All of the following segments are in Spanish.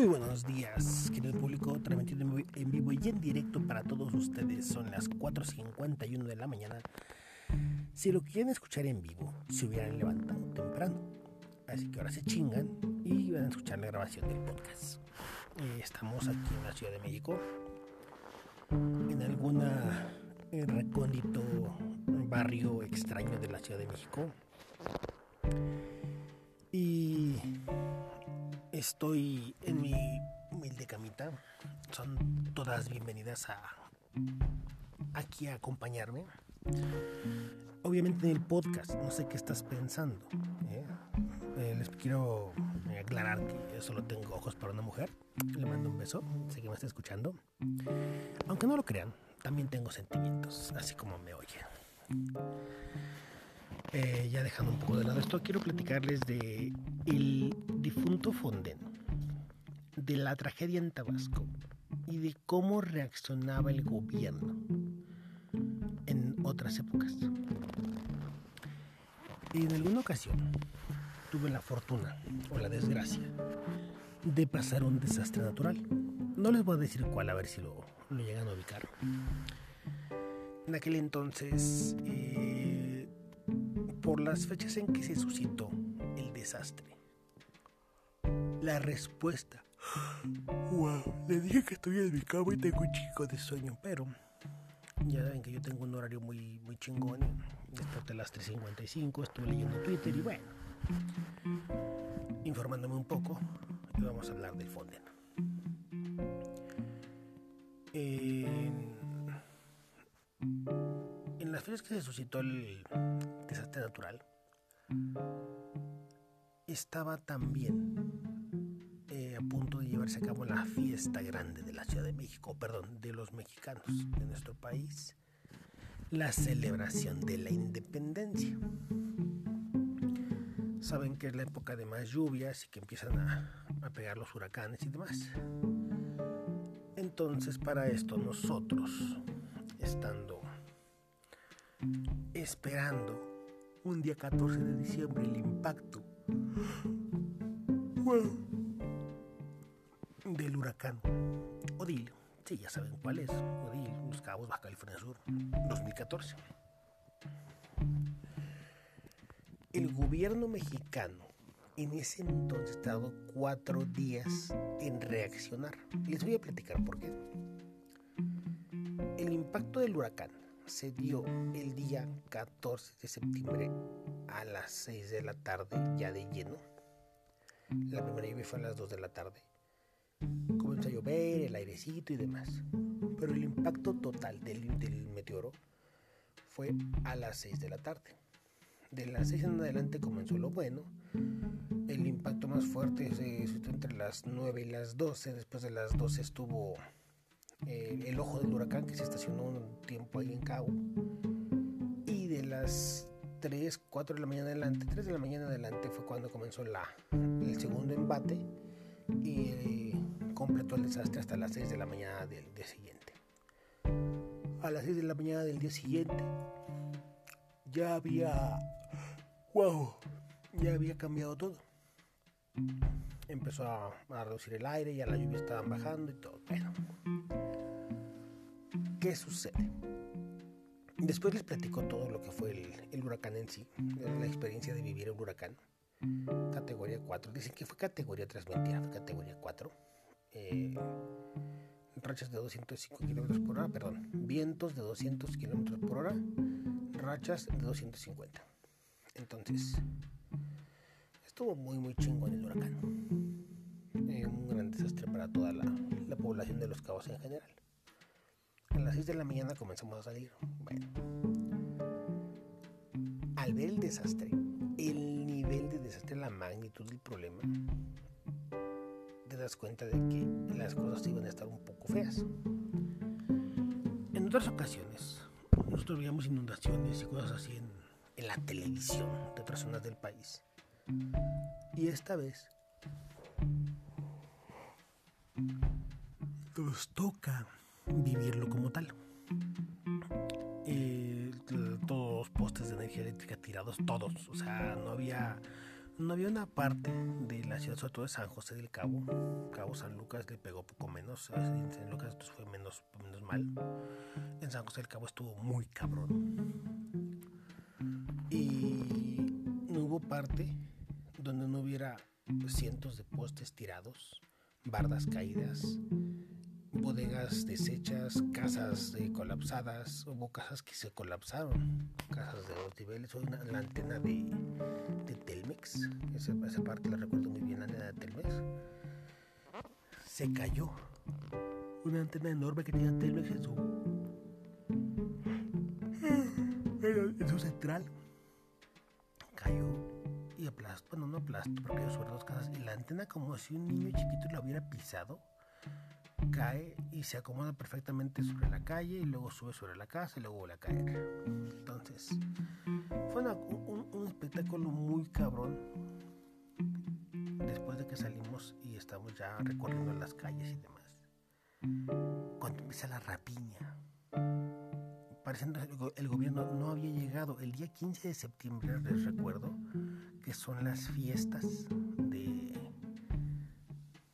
Muy buenos días, querido público, transmitiendo en vivo y en directo para todos ustedes. Son las 4.51 de la mañana. Si lo quieren escuchar en vivo, se hubieran levantado temprano. Así que ahora se chingan y van a escuchar la grabación del podcast. Eh, estamos aquí en la Ciudad de México, en alguna eh, recóndito barrio extraño de la Ciudad de México. Y estoy en mi humilde camita. Son todas bienvenidas a aquí a acompañarme. Obviamente en el podcast, no sé qué estás pensando. ¿eh? Eh, les quiero aclarar que yo solo tengo ojos para una mujer. Le mando un beso, sé que me está escuchando. Aunque no lo crean, también tengo sentimientos, así como me oyen. Eh, ya dejando un poco de lado esto, quiero platicarles de el difunto Fonden, de la tragedia en Tabasco y de cómo reaccionaba el gobierno en otras épocas. En alguna ocasión tuve la fortuna o la desgracia de pasar un desastre natural. No les voy a decir cuál, a ver si lo, llegan a ubicar. En aquel entonces eh, las fechas en que se suscitó el desastre. La respuesta. Wow, le dije que estoy en mi cama y tengo un chico de sueño, pero ya saben que yo tengo un horario muy, muy chingón. Desperté a las 3.55, estuve leyendo Twitter y bueno, informándome un poco, y vamos a hablar del Fonden. Fechas que se suscitó el, desastre natural, estaba también eh, a punto de llevarse a cabo la fiesta grande de la Ciudad de México, perdón, de los mexicanos de nuestro país, la celebración de la independencia. Saben que es la época de más lluvias y que empiezan a, a pegar los huracanes y demás. Entonces, para esto nosotros, estando esperando un día 14 de diciembre el impacto del huracán Odile. Sí, ya saben cuál es. Odile, Los Cabos, Baja California Sur, 2014. El gobierno mexicano en ese entonces tardó cuatro días en reaccionar. Les voy a platicar por qué. El impacto del huracán se dio el día 14 de septiembre a las 6 de la tarde, ya de lleno. La primera lluvia fue a las 2 de la tarde. Comenzó a llover, el airecito y demás. Pero el impacto total del, del meteoro fue a las 6 de la tarde. De las 6 en adelante comenzó lo bueno. El impacto más fuerte se situó entre las 9 y las 12. Después de las 12 estuvo el ojo del huracán que se estacionó un tiempo ahí en Cabo. Y de las 3, 4 de la mañana adelante, 3 de la mañana adelante fue cuando comenzó la, el segundo embate y eh, completó el desastre hasta las 6 de la mañana del día siguiente. A las 6 de la mañana del día siguiente ya había... ¡Wow! Ya había cambiado todo. Empezó a, a reducir el aire, ya la lluvia estaban bajando y todo. Bueno, ¿Qué sucede? Después les platico todo lo que fue el, huracán en sí, la experiencia de vivir un huracán. Categoría 4. Dicen que fue categoría 3, mentira, fue categoría 4. Eh, rachas de 205 kilómetros por hora, perdón, vientos de 200 kilómetros por hora, rachas de 250. Entonces, estuvo muy, muy chingón el huracán. Eh, un gran desastre para toda la, la población de los cabos en general. A las 6 de la mañana comenzamos a salir. Bueno. Al ver el desastre, el nivel de desastre, la magnitud del problema, te das cuenta de que las cosas iban a estar un poco feas. En otras ocasiones, nosotros veíamos inundaciones y cosas así en, en la televisión de otras zonas del país. Y esta vez nos toca vivirlo como tal. todos los postes de energía eléctrica tirados, todos. O sea, no había, no había una parte de la ciudad, sobre todo de San José del Cabo, Cabo San Lucas le pegó poco menos, en San Lucas fue menos, menos mal, en San José del Cabo estuvo muy cabrón. Y no hubo parte donde no hubiera cientos de postes tirados, bardas caídas, bodegas deshechas, casas colapsadas, hubo casas que se colapsaron, casas de dos niveles, la antena de, Telmex, esa, esa, parte la recuerdo muy bien, la antena de Telmex, se cayó, una antena enorme que tenía Telmex en su, en su central, cayó aplastó, bueno no aplastó, porque cayó sobre dos casas, y la antena como si un niño chiquito la hubiera pisado, cae y se acomoda perfectamente sobre la calle y luego sube sobre la casa y luego vuelve a caer. Entonces, fue un, un, espectáculo muy cabrón. Después de que salimos y estamos ya recorriendo las calles y demás. Cuando empieza la rapiña. El gobierno no había llegado. El día 15 de septiembre, les recuerdo, que son las fiestas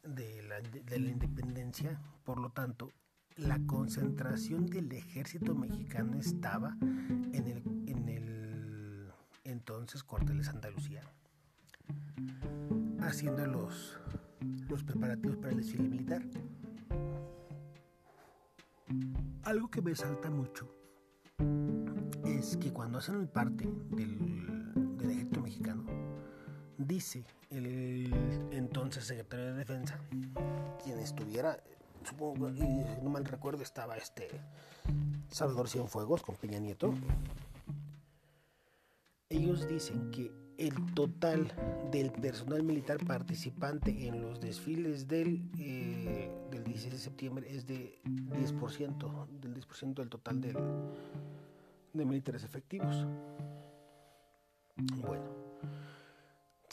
de la independencia, por lo tanto, la concentración del ejército mexicano estaba en el, en el entonces cuartel de Santa Lucía, haciendo los, los preparativos para el desfile militar. Algo que me salta mucho es que cuando hacen el parte del, ejército mexicano, dice el entonces secretario de Defensa, quien estuviera, supongo, no mal recuerdo, estaba este Salvador Cienfuegos con Peña Nieto. Ellos dicen que el total del personal militar participante en los desfiles del, eh, del 16 de septiembre es de 10%, del 10% del total del, de militares efectivos. Bueno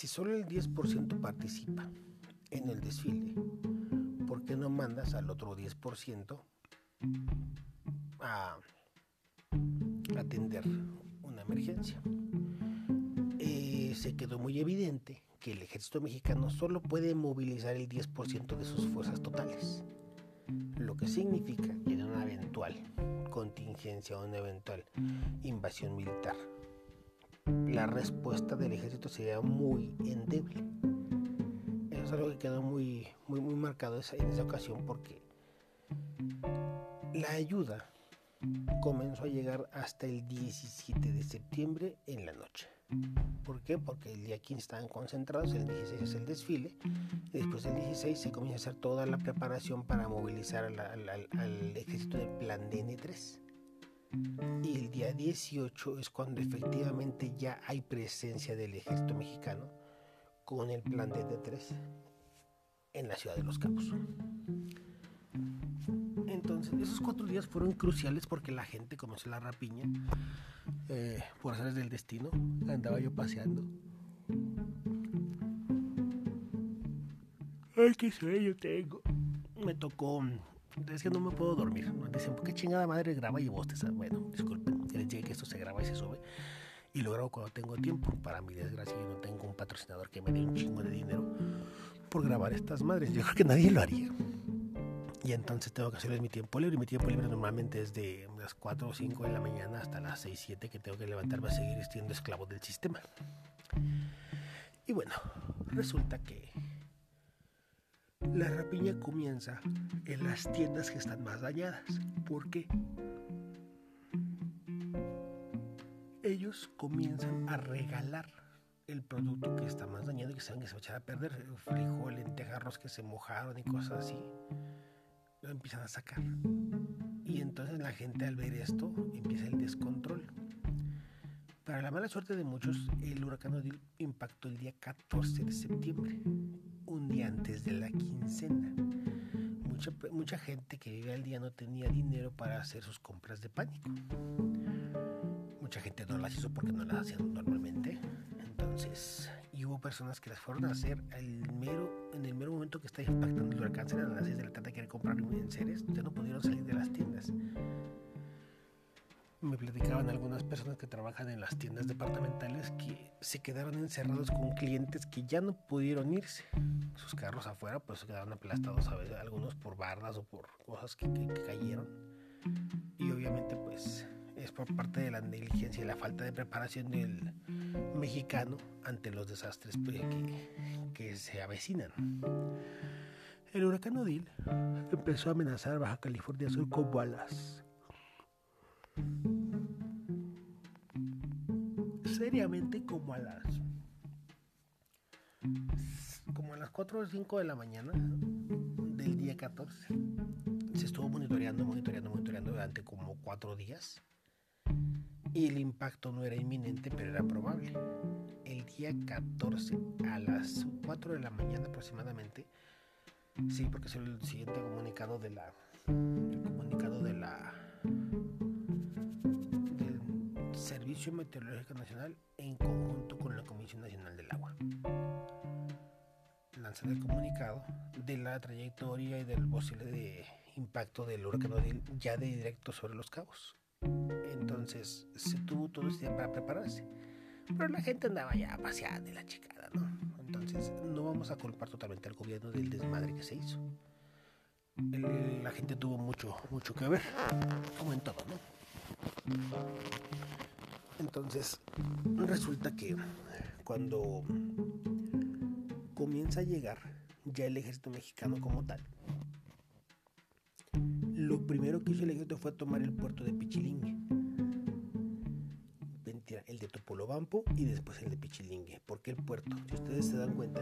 si solo el 10% participa en el desfile, ¿por qué no mandas al otro 10% a atender una emergencia? Eh, se quedó muy evidente que el ejército mexicano solo puede movilizar el 10% de sus fuerzas totales, lo que significa que en una eventual contingencia o una eventual invasión militar la respuesta del ejército sería muy endeble. Eso es algo que quedó muy, muy, muy marcado en esa ocasión porque la ayuda comenzó a llegar hasta el 17 de septiembre en la noche. ¿Por qué? Porque el día 15 estaban concentrados, el 16 es el desfile, y después del 16 se comienza a hacer toda la preparación para movilizar al, ejército del plan DN3. Y el día 18 es cuando efectivamente ya hay presencia del ejército mexicano con el plan DD3 en la ciudad de Los Cabos. Esos cuatro días fueron cruciales porque la gente comenzó la rapiña. Eh, por hacer del destino, andaba yo paseando. Ay, qué sueño tengo. Me tocó es que no me puedo dormir. Dicen, ¿por qué chingada madre graba y bosteza? Bueno, disculpen, les dije que esto se graba y se sube. Y lo grabo cuando tengo tiempo. Para mi desgracia, yo no tengo un patrocinador que me dé un chingo de dinero por grabar estas madres. Yo creo que nadie lo haría. Y entonces tengo que hacerles mi tiempo libre. Mi tiempo libre normalmente es de las 4 o 5 de la mañana hasta las 6, 7 que tengo que levantarme a seguir siendo esclavo del sistema. Y bueno, resulta que la rapiña comienza en las tiendas que están más dañadas. ¿Por qué? Ellos comienzan a regalar el producto que está más dañado y que saben que se va a echar a perder. Frijol, lentejas, que se mojaron y cosas así. Lo empiezan a sacar. Y entonces la gente al ver esto empieza el descontrol. Para la mala suerte de muchos, el huracán Odil impactó el día 14 de septiembre un día antes de la quincena. Mucha, mucha gente que vivía al día no tenía dinero para hacer sus compras de pánico. Mucha gente no las hizo porque no las hacían normalmente. Entonces, y hubo personas que las fueron a hacer el mero, en el mero momento que está impactando el huracán, a las 6 de la tarde quieren comprar enseres, ya no pudieron salir de las tiendas. me platicaban algunas personas que trabajan en las tiendas departamentales que se quedaron encerrados con clientes que ya no pudieron irse. Sus carros afuera pues se quedaron aplastados a veces, algunos por bardas o por cosas que, cayeron. Y obviamente por parte de la negligencia y la falta de preparación del mexicano ante los desastres pues, que, se avecinan. El huracán Odil empezó a amenazar Baja California Sur con balas seriamente como a las como a las 4 o 5 de la mañana del día 14 se estuvo monitoreando, monitoreando, monitoreando durante como 4 días y el impacto no era inminente pero era probable el día 14 a las 4 de la mañana aproximadamente sí porque es el siguiente comunicado de la comunicado de la Servicio Meteorológico Nacional en conjunto con la Comisión Nacional del Agua. Lanzan el comunicado de la trayectoria y del posible impacto del huracán Odil ya de directo sobre los cabos. Entonces se tuvo todo este tiempo para prepararse. Pero la gente andaba ya paseando y la chicada, ¿no? Entonces no vamos a culpar totalmente al gobierno del desmadre que se hizo. la gente tuvo mucho, mucho que ver, como en todo, ¿no? Entonces, resulta que cuando comienza a llegar ya el ejército mexicano como tal, primero que hizo el ejército fue tomar el puerto de Pichilingue. el de Topolobampo y después el de Pichilingue. porque el puerto? Si ustedes se dan cuenta,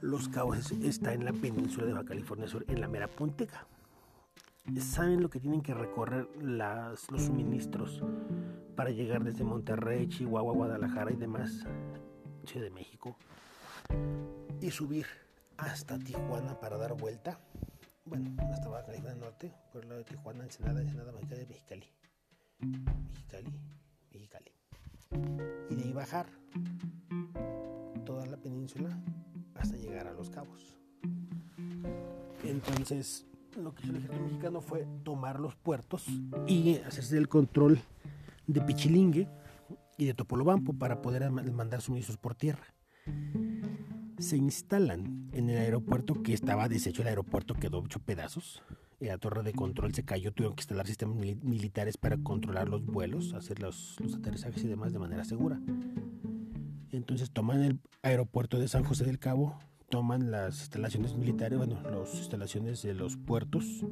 Los Cabos está en la península de Baja California Sur, en la mera puntega. Saben lo que tienen que recorrer los suministros para llegar desde Monterrey, Chihuahua, Guadalajara y demás, Ciudad de México, y subir hasta Tijuana para dar vuelta. Bueno, hasta Baja California Norte, por el lado de Tijuana, Ensenada, Ensenada, Mexicali, Mexicali. Mexicali, Mexicali. Y de ahí bajar toda la península hasta llegar a Los Cabos. Entonces, lo que hizo el ejército mexicano fue tomar los puertos y hacerse el control de Pichilingue y de Topolobampo para poder mandar suministros por tierra. Se instalan en el aeropuerto que estaba deshecho, el aeropuerto quedó hecho pedazos. La torre de control se cayó, tuvieron que instalar sistemas militares para controlar los vuelos, hacer los, los aterrizajes y demás de manera segura. Entonces toman el aeropuerto de San José del Cabo, toman las instalaciones militares, bueno, las instalaciones de los puertos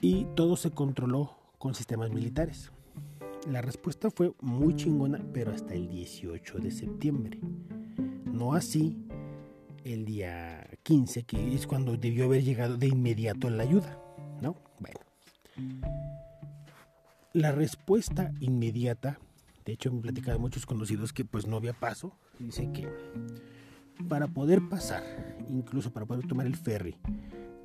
y todo se controló con sistemas militares. La respuesta fue muy chingona, pero hasta el 18 de septiembre. No así el día 15, que es cuando debió haber llegado de inmediato la ayuda, ¿no? Bueno. La respuesta inmediata, de hecho me platicado muchos conocidos que pues no había paso, dice que para poder pasar, incluso para poder tomar el ferry,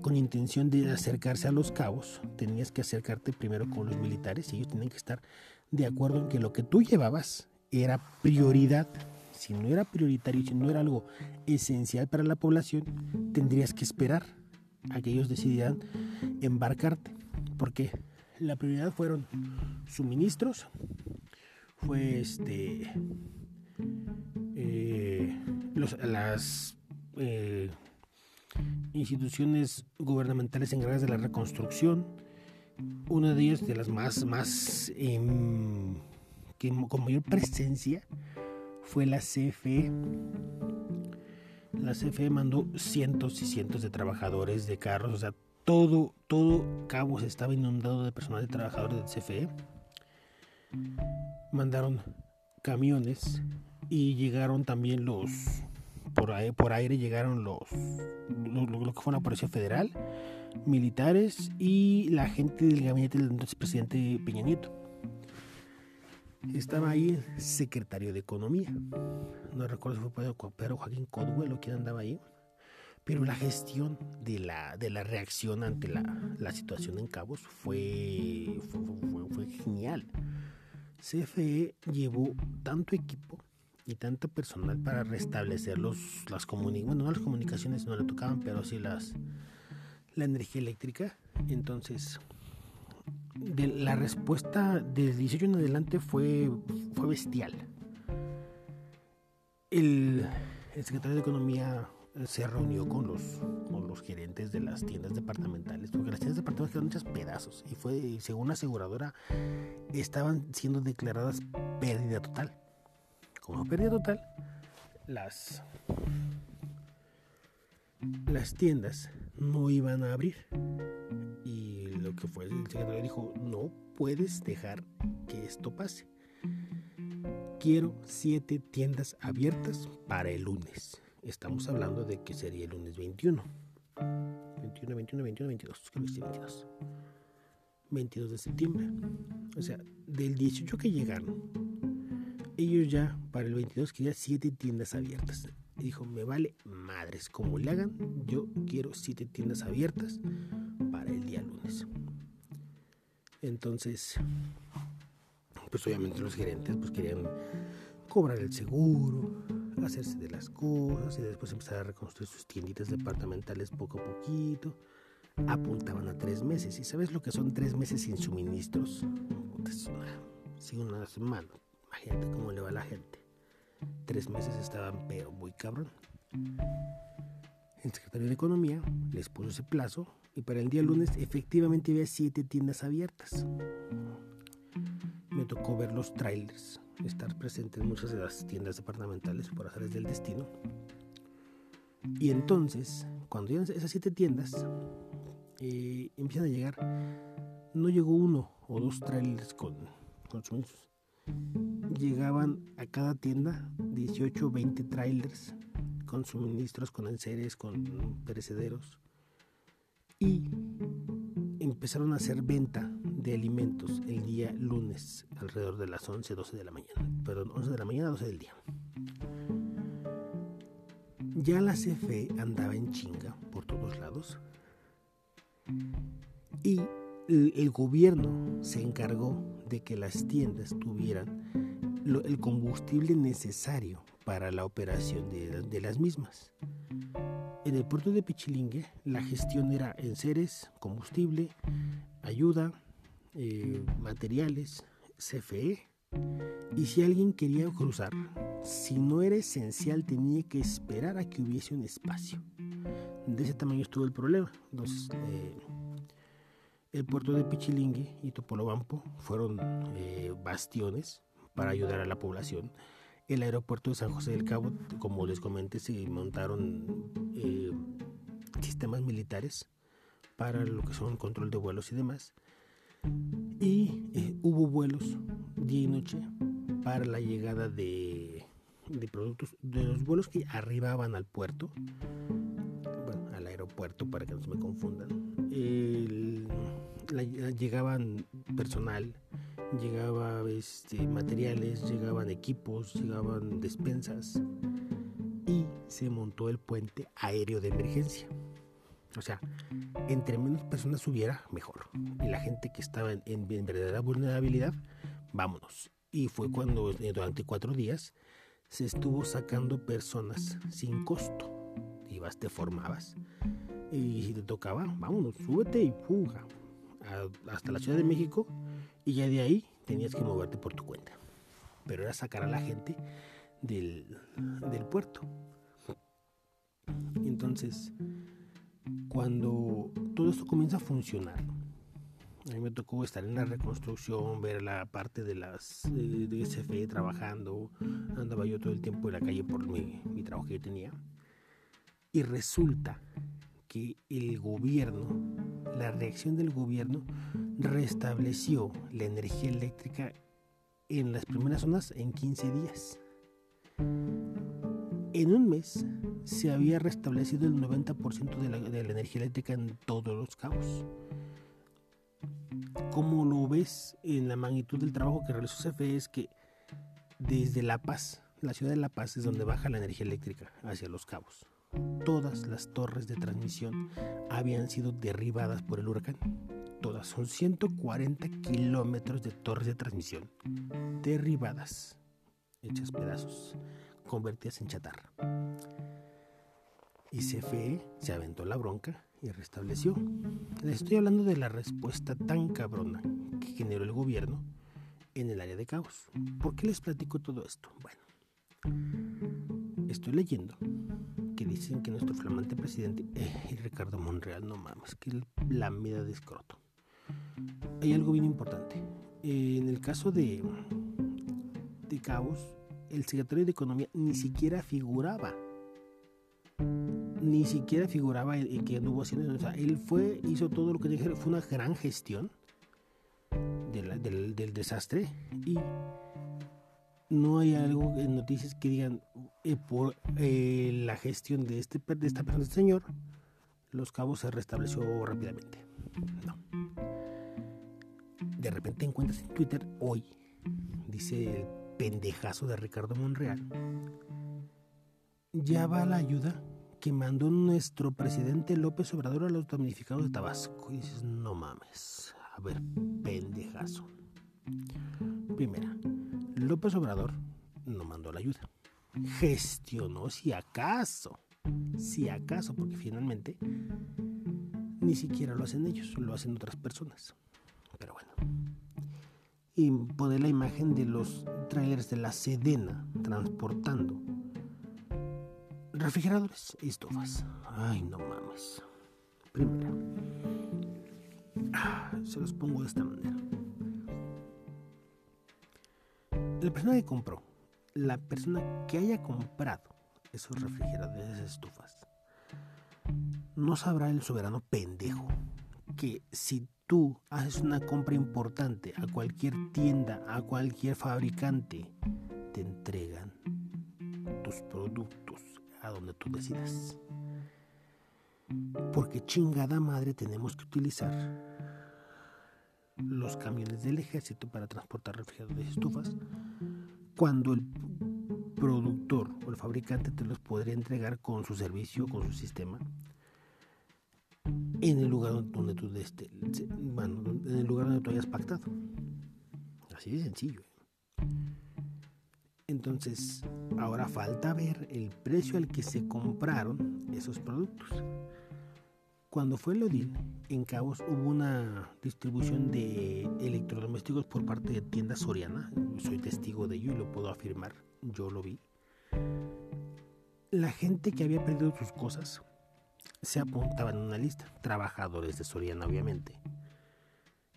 con intención de acercarse a los cabos, tenías que acercarte primero con los militares y ellos tenían que estar de acuerdo en que lo que tú llevabas era prioridad. Si no era prioritario, si no era algo esencial para la población, tendrías que esperar a que ellos decidieran embarcarte. Porque la prioridad fueron suministros, fue este eh, las eh, instituciones gubernamentales encargadas de la reconstrucción, una de ellas de las más, más em, con mayor presencia fue la CFE. La CFE mandó cientos y cientos de trabajadores de carros, o sea, todo, todo Cabos estaba inundado de personal de trabajadores de CFE. Mandaron camiones y llegaron también los por aire, por aire llegaron los lo, que fue una policía federal militares y la gente del gabinete del entonces presidente Peña Nieto. Estaba ahí secretario de Economía. No recuerdo si fue Pedro Joaquín Codwell o quién andaba ahí. Pero la gestión de la, de la reacción ante la, la situación en Cabos fue, fue, fue, genial. CFE llevó tanto equipo y tanto personal para restablecer los, las comunicaciones, bueno, no las comunicaciones no le tocaban, pero sí las, la energía eléctrica. Entonces, la respuesta del 18 en adelante fue, fue bestial. El, secretario de Economía se reunió con los, con los gerentes de las tiendas departamentales, porque las tiendas departamentales quedaron muchos pedazos y fue, según la aseguradora, estaban siendo declaradas pérdida total. Como pérdida total, las, las tiendas no iban a abrir. Y lo que fue el secretario dijo, no puedes dejar que esto pase. Quiero siete tiendas abiertas para el lunes. Estamos hablando de que sería el lunes 21. 21, 21, 21, 22. Creo que sí, 22. 22 de septiembre. O sea, del 18 que llegaron, ellos ya para el 22 querían 7 tiendas abiertas. Dijo, me vale madres, como le hagan, yo quiero 7 tiendas abiertas para el día lunes. Entonces, pues obviamente los gerentes pues querían cobrar el seguro, hacerse de las cosas y después empezar a reconstruir sus tienditas departamentales poco a poquito. Apuntaban a tres meses. ¿Y sabes lo que son tres meses sin suministros? Es una, una semana. Imagínate cómo le va a la gente. Tres meses estaban, pero muy cabrón. El secretario de Economía les puso ese plazo y para el día lunes efectivamente había siete tiendas abiertas. Me tocó ver los trailers estar presente en muchas de las tiendas departamentales por azares del destino. Y entonces, cuando llegan esas siete tiendas, eh, empiezan a llegar, no llegó uno o dos trailers con, con suministros. Llegaban a cada tienda 18 o 20 trailers con suministros, con enseres, con perecederos. Y empezaron a hacer venta de alimentos el día lunes alrededor de las 11, 12 de la mañana. Perdón, 11 de la mañana, 12 del día. Ya la CFE andaba en chinga por todos lados y el, gobierno se encargó de que las tiendas tuvieran el combustible necesario para la operación de, las mismas. En el puerto de Pichilingue la gestión era enseres, combustible, ayuda, eh, materiales, CFE. Y si alguien quería cruzar, si no era esencial tenía que esperar a que hubiese un espacio. De ese tamaño estuvo el problema. Entonces, eh, el puerto de Pichilingue y Topolobampo fueron eh, bastiones para ayudar a la población. El aeropuerto de San José del Cabo, como les comenté, se montaron sistemas militares para lo que son control de vuelos y demás y eh, hubo vuelos día y noche para la llegada de, productos, de los vuelos que arribaban al puerto, bueno, al aeropuerto para que no se me confundan. llegaban personal, llegaba este, materiales, llegaban equipos, llegaban despensas y se montó el puente aéreo de emergencia. O sea, entre menos personas hubiera, mejor. Y la gente que estaba en, verdadera vulnerabilidad, vámonos. Y fue cuando eh, durante cuatro días se estuvo sacando personas sin costo. Ibas, te formabas. Y si te tocaba, vámonos, súbete y fuga. hasta la Ciudad de México. Y ya de ahí tenías que moverte por tu cuenta. Pero era sacar a la gente del, del puerto. Entonces, cuando todo esto comienza a funcionar, a mí me tocó estar en la reconstrucción, ver la parte de las de SFE trabajando, andaba yo todo el tiempo en la calle por mi, mi trabajo que yo tenía. Y resulta que el gobierno, la reacción del gobierno restableció la energía eléctrica en las primeras zonas en 15 días. En un mes se había restablecido el 90% de la, energía eléctrica en todos los cabos. Como lo ves en la magnitud del trabajo que realizó CFE es que desde La Paz, la ciudad de La Paz es donde baja la energía eléctrica hacia los cabos. Todas las torres de transmisión habían sido derribadas por el huracán. Todas son 140 kilómetros de torres de transmisión derribadas, hechas pedazos, convertidas en chatarra. Y CFE se aventó la bronca y restableció. Les estoy hablando de la respuesta tan cabrona que generó el gobierno en el área de caos. ¿Por qué les platico todo esto? Bueno, estoy leyendo dicen que nuestro flamante presidente, eh, Ricardo Monreal, no mames, que la mida de escroto. Hay algo bien importante. en el caso de, de caos, el secretario de Economía ni siquiera figuraba ni siquiera figuraba el, que anduvo haciendo. O sea, él fue, hizo todo lo que dije, fue una gran gestión del, desastre y no hay algo en noticias que digan eh, por eh, la gestión de, este, de esta persona, este señor, los cabos se restableció rápidamente. No. De repente encuentras en Twitter hoy, dice el pendejazo de Ricardo Monreal, ya va la ayuda que mandó nuestro presidente López Obrador a los damnificados de Tabasco. Y dices, no mames, a ver, pendejazo. Primera, López Obrador no mandó la ayuda. Gestionó si acaso, si acaso, porque finalmente ni siquiera lo hacen ellos, lo hacen otras personas. Pero bueno. Y poner la imagen de los trailers de la Sedena transportando refrigeradores y estufas. Ay, no mames. Primera. Ah, se los pongo de esta manera. La persona que compró, la persona que haya comprado esos refrigeradores, estufas, no sabrá el soberano pendejo que si tú haces una compra importante a cualquier tienda, a cualquier fabricante, te entregan tus productos a donde tú decidas. Porque chingada madre tenemos que utilizar los camiones del ejército para transportar refrigeradores y estufas cuando el productor o el fabricante te los podría entregar con su servicio, con su sistema en el lugar donde tú este, bueno, en el lugar donde tú hayas pactado. Así de sencillo. Entonces, ahora falta ver el precio al que se compraron esos productos. Cuando fue el Odil, en Cabos hubo una distribución de electrodomésticos por parte de tiendas Soriana. Soy testigo de ello y lo puedo afirmar. Yo lo vi. La gente que había perdido sus cosas se apuntaba en una lista. Trabajadores de Soriana, obviamente.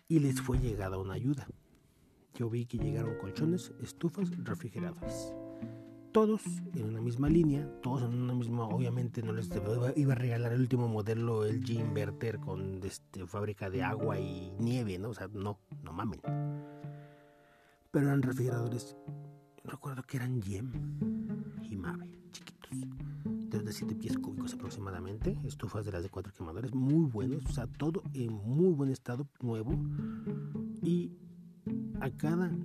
Y les fue llegada una ayuda yo vi que llegaron colchones, estufas, refrigeradores. Todos en una misma línea, todos en una misma, obviamente no les iba a regalar el último modelo el G Inverter con este, fábrica de agua y nieve, ¿no? O sea, no, no mamen. Pero eran refrigeradores, recuerdo que eran Gem y Mave, chiquitos. De 7 pies cúbicos aproximadamente, estufas de las de cuatro quemadores, muy buenos, o sea, todo en muy buen estado, nuevo. Y a cada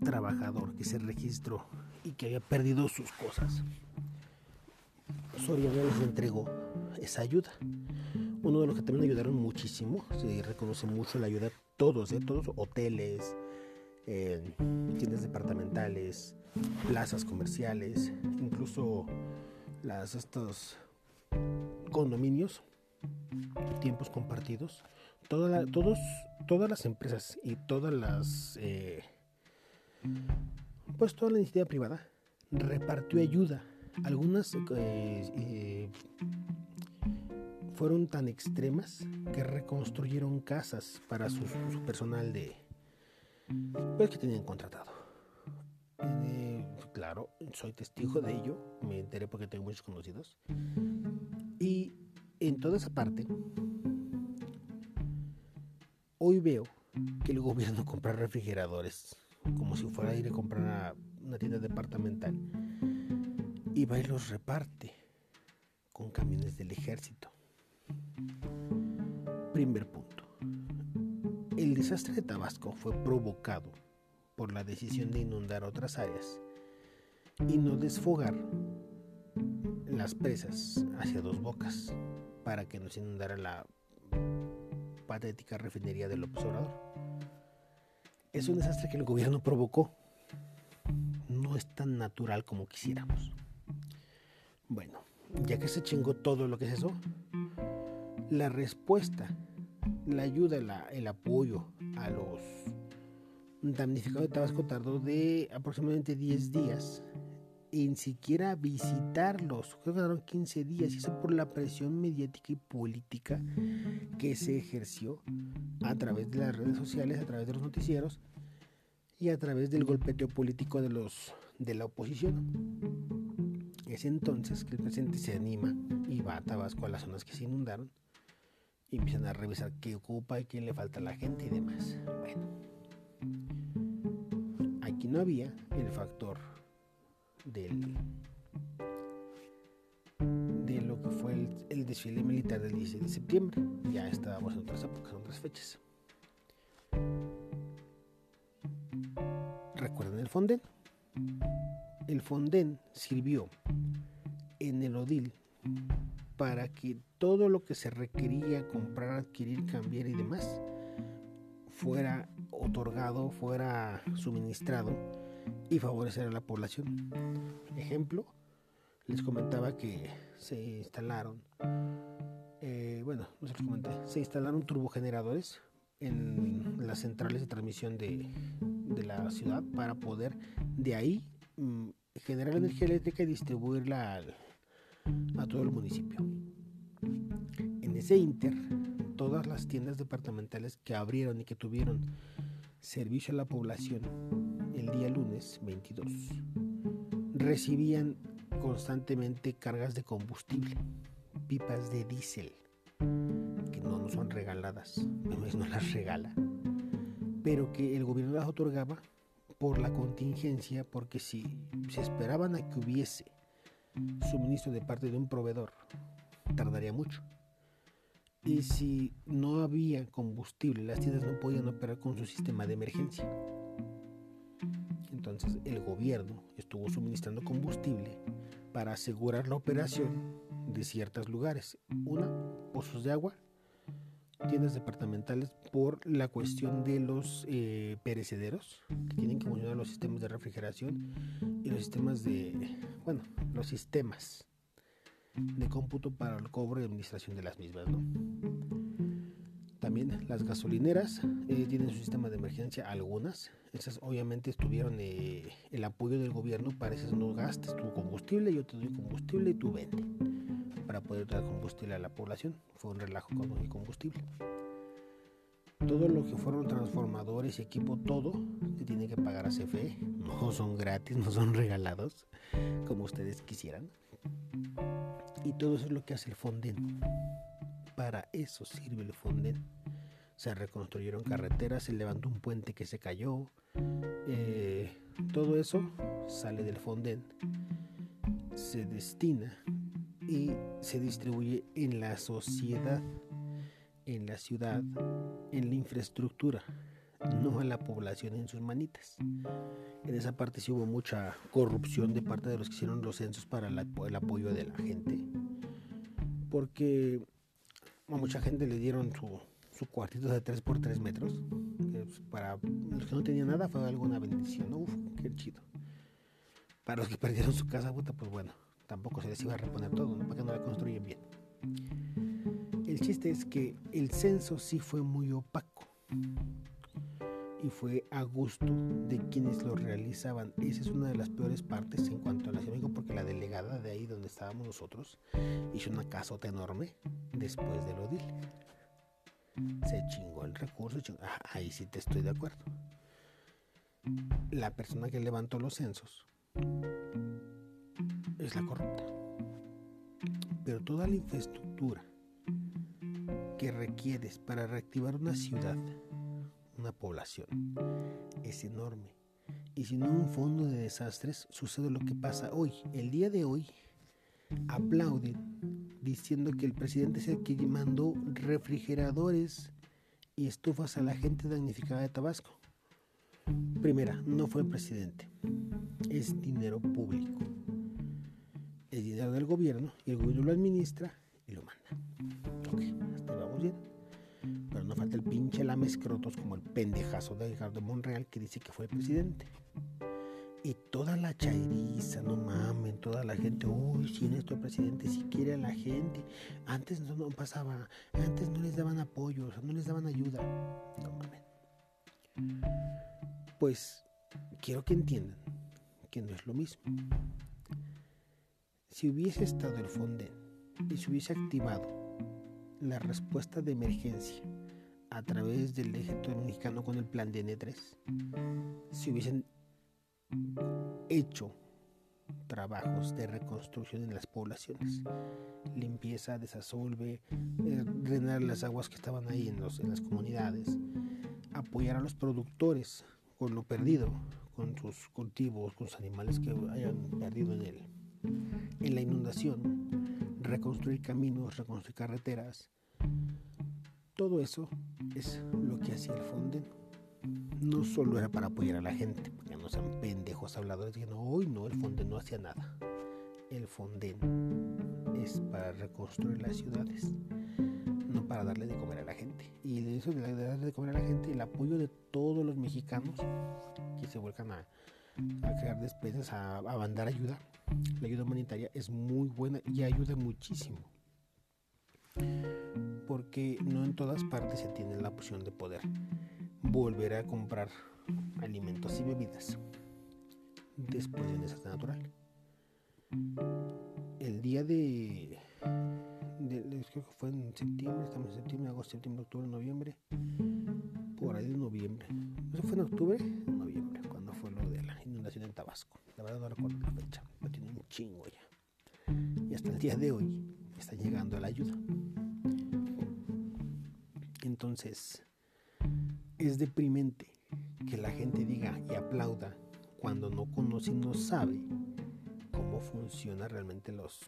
trabajador que se registró y que había perdido sus cosas, Soriana les entregó esa ayuda. Uno de los que también ayudaron muchísimo, se reconoce mucho la ayuda, todos, ¿eh? todos, hoteles, eh, tiendas departamentales, plazas comerciales, incluso las, estos condominios, tiempos compartidos, todos, todas las empresas y todas las, eh, pues toda la iniciativa privada repartió ayuda. Algunas eh, eh, fueron tan extremas que reconstruyeron casas para su, personal de, pues que tenían contratado. claro, soy testigo de ello, me enteré porque tengo muchos conocidos. Y en toda esa parte Hoy veo que el gobierno compra refrigeradores como si fuera a ir a comprar a una tienda departamental y va y los reparte con camiones del ejército. Primer punto. El desastre de Tabasco fue provocado por la decisión de inundar otras áreas y no desfogar las presas hacia dos bocas para que no inundara la patética refinería del Observador. Es un desastre que el gobierno provocó. No es tan natural como quisiéramos. Bueno, ya que se chingó todo lo que es eso, La respuesta, la ayuda, el apoyo a los damnificados de Tabasco tardó de aproximadamente 10 días en siquiera visitarlos. Creo que tardaron 15 días y eso por la presión mediática y política que se ejerció a través de las redes sociales, a través de los noticieros y a través del golpeteo político de los de la oposición. Es entonces que el presidente se anima y va a Tabasco a las zonas que se inundaron y empiezan a revisar qué ocupa y qué le falta a la gente y demás. Bueno, aquí no había el factor del de lo que fue el, desfile militar del 16 de septiembre. Ya estábamos en otras épocas, en otras fechas. ¿Recuerdan el Fonden? El Fonden sirvió en el Odil para que todo lo que se requería comprar, adquirir, cambiar y demás fuera otorgado, fuera suministrado y favorecer a la población. Ejemplo, les comentaba que se instalaron, eh, bueno, no se los comenté, se instalaron turbogeneradores en las centrales de transmisión de, de la ciudad para poder de ahí mm, generar energía eléctrica y distribuirla a todo el municipio. En ese inter, todas las tiendas departamentales que abrieron y que tuvieron servicio a la población el día lunes 22 recibían constantemente cargas de combustible, pipas de diésel, que no nos son regaladas, no las regala, pero que el gobierno las otorgaba por la contingencia, porque si se esperaban a que hubiese suministro de parte de un proveedor, tardaría mucho. Y si no había combustible, las tiendas no podían operar con su sistema de emergencia. Entonces el gobierno estuvo suministrando combustible para asegurar la operación de ciertos lugares. Una, pozos de agua, tiendas departamentales por la cuestión de los eh, perecederos que tienen que funcionar los sistemas de refrigeración y los sistemas de, bueno, los sistemas de cómputo para el cobro y administración de las mismas. Las gasolineras eh, tienen su sistema de emergencia, algunas. Esas obviamente estuvieron eh, el apoyo del gobierno para esos no gastes tu combustible, yo te doy combustible y tú vende para poder dar combustible a la población. Fue un relajo con el combustible. Todo lo que fueron transformadores equipo, todo se tiene que pagar a CFE. No son gratis, no son regalados como ustedes quisieran. Y todo eso es lo que hace el Fonden. Para eso sirve el Fonden. Se reconstruyeron carreteras, se levantó un puente que se cayó. Eh, todo eso sale del Fonden. Se destina y se distribuye en la sociedad, en la ciudad, en la infraestructura, no a la población en sus manitas. En esa parte sí hubo mucha corrupción de parte de los que hicieron los censos para el apoyo de la gente. Porque a mucha gente le dieron su, su cuartito de 3 por 3 metros. Para los que no tenían nada fue alguna bendición. Uf, qué chido. Para los que perdieron su casa, puta, pues bueno, tampoco se les iba a reponer todo. Para que no la construyen bien. El chiste es que el censo sí fue muy opaco y fue a gusto de quienes lo realizaban. Esa es una de las peores partes en cuanto a la Ciudad porque la delegada de ahí donde estábamos nosotros hizo una casota enorme después del ODIL. Se chingó el recurso. Ah, ahí sí te estoy de acuerdo. La persona que levantó los censos es la corrupta. Pero toda la infraestructura que requieres para reactivar una ciudad una población. Es enorme. Y si no un fondo de desastres, sucede lo que pasa hoy. El día de hoy aplauden diciendo que el presidente es el que mandó refrigeradores y estufas a la gente damnificada de Tabasco. Primera, no fue el presidente. Es dinero público. Es dinero del gobierno y el gobierno lo administra y lo manda. Ok, hasta vamos bien no falta el pinche lame escrotos como el pendejazo de Edgardo Monreal que dice que fue el presidente. Toda la chairiza, no mamen, toda la gente, uy, si nuestro presidente si quiere a la gente. Antes no, no pasaba, antes no les daban apoyo, no les daban ayuda. No mamen. Pues quiero que entiendan que no es lo mismo. Si hubiese estado el Fonden y se hubiese activado la respuesta de emergencia a través del ejército mexicano con el plan de N3, si hubiesen hecho trabajos de reconstrucción en las poblaciones, limpieza, desasolve, eh, drenar las aguas que estaban ahí en, las comunidades, apoyar a los productores con lo perdido, con sus cultivos, con sus animales que hayan perdido en, el, en la inundación, reconstruir caminos, reconstruir carreteras. Todo eso es lo que hacía el Fonden. No solo era para apoyar a la gente, porque no sean pendejos habladores diciendo, hoy no, el Fonden no hacía nada. El Fonden es para reconstruir las ciudades, no para darle de comer a la gente. Y eso de darle de comer a la gente, el apoyo de todos los mexicanos que se vuelcan a, crear despensas, a, a mandar ayuda. La ayuda humanitaria es muy buena y ayuda muchísimo. Porque no en todas partes se tiene la opción de poder volver a comprar alimentos y bebidas después de un desastre natural. El día de, fue en septiembre, estamos en septiembre, agosto, septiembre, octubre, noviembre, por ahí de noviembre. ¿Eso fue en octubre? Noviembre, cuando fue lo de la inundación en Tabasco. La verdad no recuerdo la fecha, pero tiene un chingo ya. Y hasta el día de hoy está llegando la ayuda. Entonces, es deprimente que la gente diga y aplauda cuando no conoce y no sabe cómo funciona realmente los,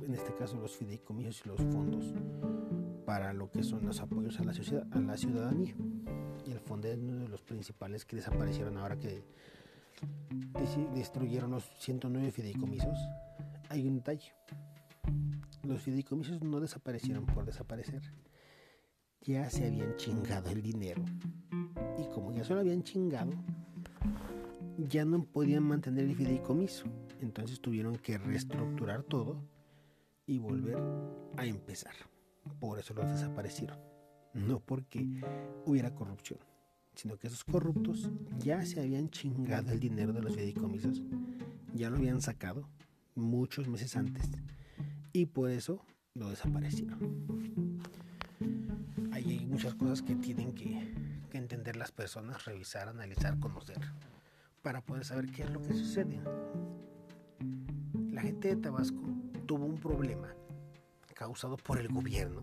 en este caso los fideicomisos y los fondos para lo que son los apoyos a la, sociedad, a la ciudadanía. Y el fondo es uno de los principales que desaparecieron ahora que destruyeron los 109 fideicomisos. Hay un detalle. Los fideicomisos no desaparecieron por desaparecer. Ya se habían chingado el dinero. Y como ya se lo habían chingado, ya no podían mantener el fideicomiso. Entonces tuvieron que reestructurar todo y volver a empezar. Por eso los desaparecieron. No porque hubiera corrupción, sino que esos corruptos ya se habían chingado el dinero de los fideicomisos, ya lo habían sacado muchos meses antes y por eso lo desaparecieron. Hay muchas cosas que tienen que, que entender las personas, revisar, analizar, conocer para poder saber qué es lo que sucede. La gente de Tabasco tuvo un problema causado por el gobierno.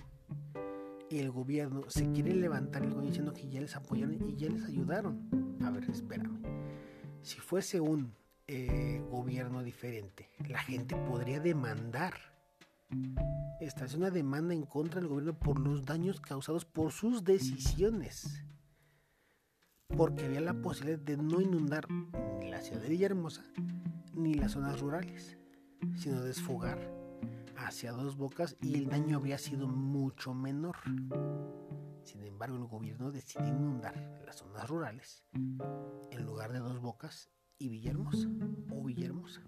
Y el gobierno se quiere levantar el diciendo que ya les apoyaron y ya les ayudaron. A ver, espérame. Si fuese un eh, gobierno diferente, la gente podría demandar. Esta es una demanda en contra del gobierno por los daños causados por sus decisiones porque había la posibilidad de no inundar ni la ciudad de Villahermosa ni las zonas rurales, sino desfogar hacia dos bocas y el daño habría sido mucho menor. Sin embargo, el gobierno decidió inundar las zonas rurales en lugar de dos bocas y Villahermosa o Villahermosa.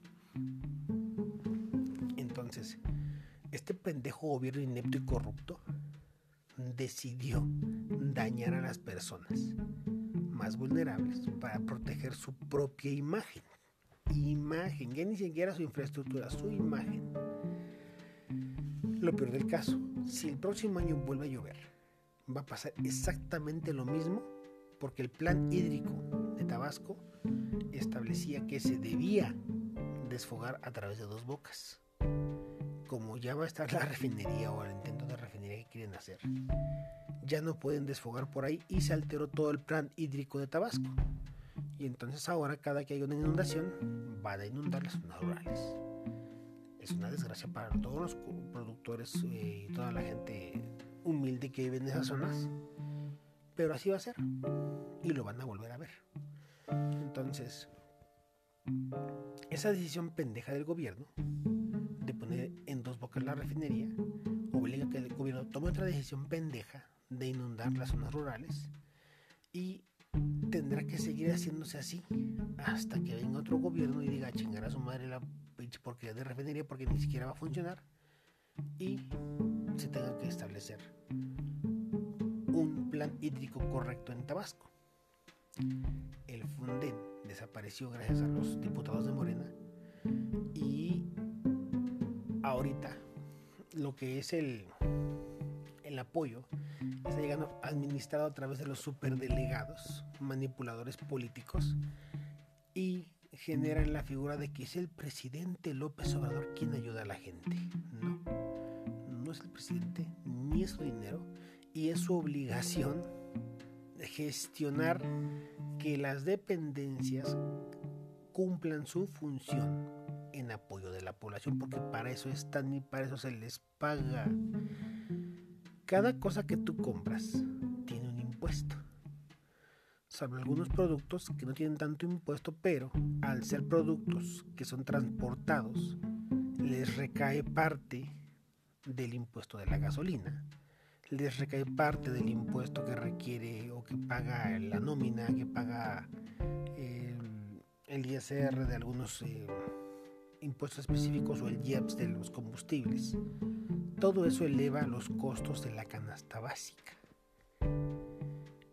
Entonces, este pendejo gobierno inepto y corrupto decidió dañar a las personas más vulnerables para proteger su propia imagen. Imagen, ya ni siquiera su infraestructura, su imagen. Lo peor del caso, si el próximo año vuelve a llover, va a pasar exactamente lo mismo porque el plan hídrico de Tabasco establecía que se debía desfogar a través de dos bocas. Como ya va a estar la refinería o el intento de refinería que quieren hacer, ya no pueden desfogar por ahí y se alteró todo el plan hídrico de Tabasco. Y entonces ahora cada que hay una inundación van a inundar las zonas rurales. Es una desgracia para todos los productores eh, y toda la gente humilde que vive en esas zonas. Pero así va a ser. Y lo van a volver a ver. Entonces, esa decisión pendeja del gobierno de poner en la refinería obliga que el gobierno tome otra decisión pendeja de inundar las zonas rurales y tendrá que seguir haciéndose así hasta que venga otro gobierno y diga chingar a su madre la pinche porquería de refinería porque ni siquiera va a funcionar y se tenga que establecer un plan hídrico correcto en Tabasco. El Funden desapareció gracias a los diputados de Morena y ahorita lo que es el, el apoyo está llegando administrado a través de los superdelegados, manipuladores políticos y generan la figura de que es el presidente López Obrador quien ayuda a la gente. No, no es el presidente, ni es su dinero, y es su obligación gestionar que las dependencias cumplan su función en apoyo la población, porque para eso están y para eso se les paga. Cada cosa que tú compras tiene un impuesto. Salvo algunos productos que no tienen tanto impuesto, pero al ser productos que son transportados, les recae parte del impuesto de la gasolina, les recae parte del impuesto que requiere o que paga la nómina, que paga eh, el ISR de algunos eh, impuestos específicos o el IEPS de los combustibles. Todo eso eleva los costos de la canasta básica.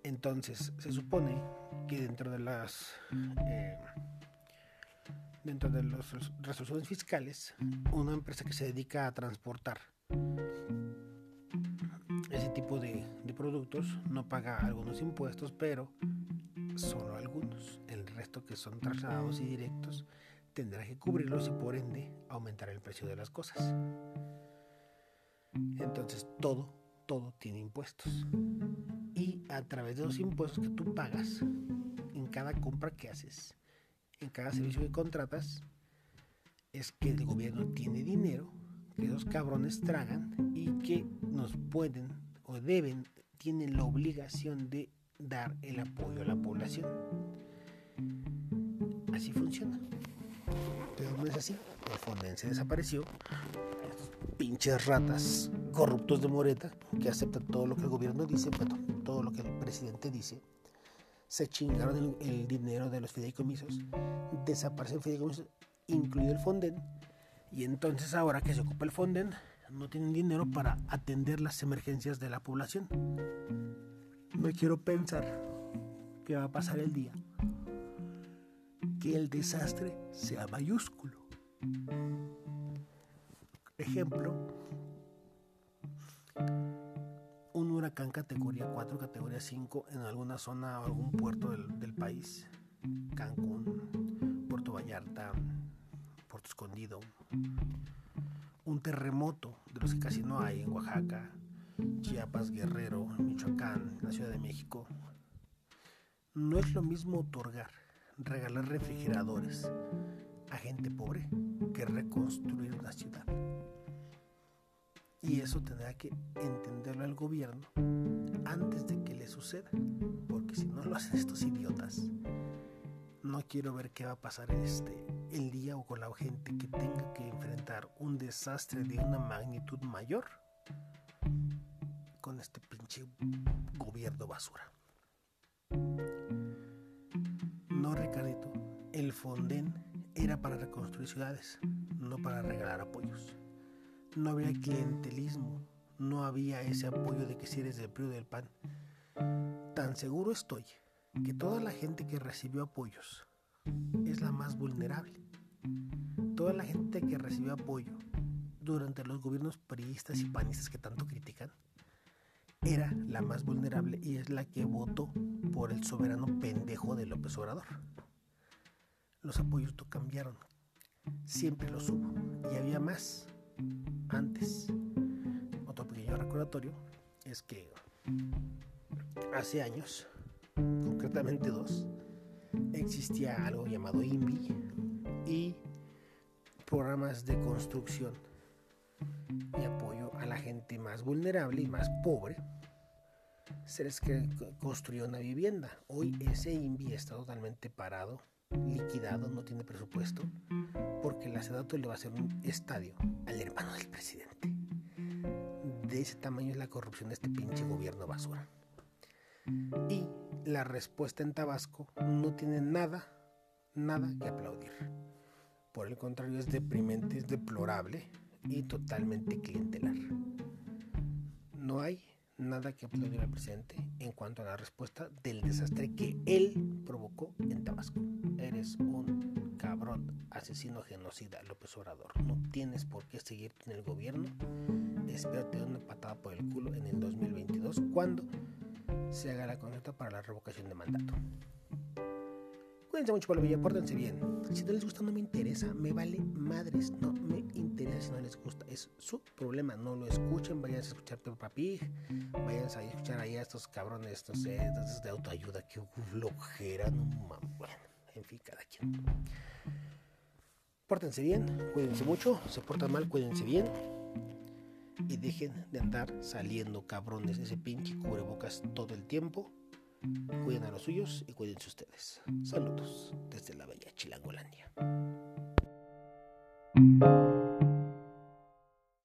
Entonces, se supone que dentro de las eh, dentro de resoluciones fiscales, una empresa que se dedica a transportar ese tipo de, de productos no paga algunos impuestos, pero solo algunos. El resto que son trasladados y directos tendrá que cubrirlos y por ende aumentar el precio de las cosas. Entonces todo, todo tiene impuestos. Y a través de los impuestos que tú pagas en cada compra que haces, en cada servicio que contratas, es que el gobierno tiene dinero, que esos cabrones tragan y que nos pueden o deben, tienen la obligación de dar el apoyo a la población. Así funciona. Pero no es así. El Fondense desapareció pinches ratas corruptos de Moreta que aceptan todo lo que el gobierno dice, todo lo que el presidente dice. Se chingaron el, dinero de los fideicomisos, desapareció el fideicomiso, incluido el Fonden, y entonces ahora que se ocupa el Fonden, no tienen dinero para atender las emergencias de la población. No quiero pensar que va a pasar el día que el desastre sea mayúsculo. Ejemplo, un huracán categoría 4, categoría 5 en alguna zona o algún puerto del, país, Cancún, Puerto Vallarta, Puerto Escondido, un terremoto de los que casi no hay en Oaxaca, Chiapas, Guerrero, Michoacán, la Ciudad de México. No es lo mismo otorgar, regalar refrigeradores a gente pobre que reconstruir una ciudad. Y eso tendrá que entenderlo el gobierno antes de que le suceda. Porque si no lo hacen estos idiotas, no quiero ver qué va a pasar este, el día o con la gente que tenga que enfrentar un desastre de una magnitud mayor con este pinche gobierno basura. No, Ricardito, el Fonden era para reconstruir ciudades, no para regalar apoyos. No había clientelismo, no había ese apoyo de que si eres del PRI del PAN. Tan seguro estoy que toda la gente que recibió apoyos es la más vulnerable. Toda la gente que recibió apoyo durante los gobiernos priistas y panistas que tanto critican era la más vulnerable y es la que votó por el soberano pendejo de López Obrador los apoyos no cambiaron. Siempre los hubo. Y había más antes. Otro pequeño recordatorio es que hace años, concretamente dos, existía algo llamado INVI y programas de construcción y apoyo a la gente más vulnerable y más pobre seres que construyó una vivienda. Hoy ese INVI está totalmente parado liquidado, no tiene presupuesto, porque la Sedato le va a hacer un estadio al hermano del presidente. De ese tamaño es la corrupción de este pinche gobierno basura. Y la respuesta en Tabasco no tiene nada, nada que aplaudir. Por el contrario, es deprimente, es deplorable y totalmente clientelar. No hay nada que aplaudir al presidente en cuanto a la respuesta del desastre que él provocó en Tabasco. Eres un cabrón, asesino genocida, López Obrador. No tienes por qué seguir en el gobierno. Espérate una patada por el culo en el 2022 cuando se haga la consulta para la revocación de mandato. Cuídense mucho, Villa, pórtense bien. Si no les gusta, no me interesa, me vale madres, no me interesa si no les gusta, es su problema, no lo escuchen, vayan a escuchar Peppa Pig, vayan a escuchar ahí a estos cabrones, no sé, de autoayuda, que flojera, no mames, bueno, en fin, cada quien. Pórtense bien, cuídense mucho, se portan mal, cuídense bien y dejen de andar saliendo cabrones ese pinche cubrebocas todo el tiempo. Cuiden a los suyos y cuídense ustedes. Saludos desde la bella Chilangolandia.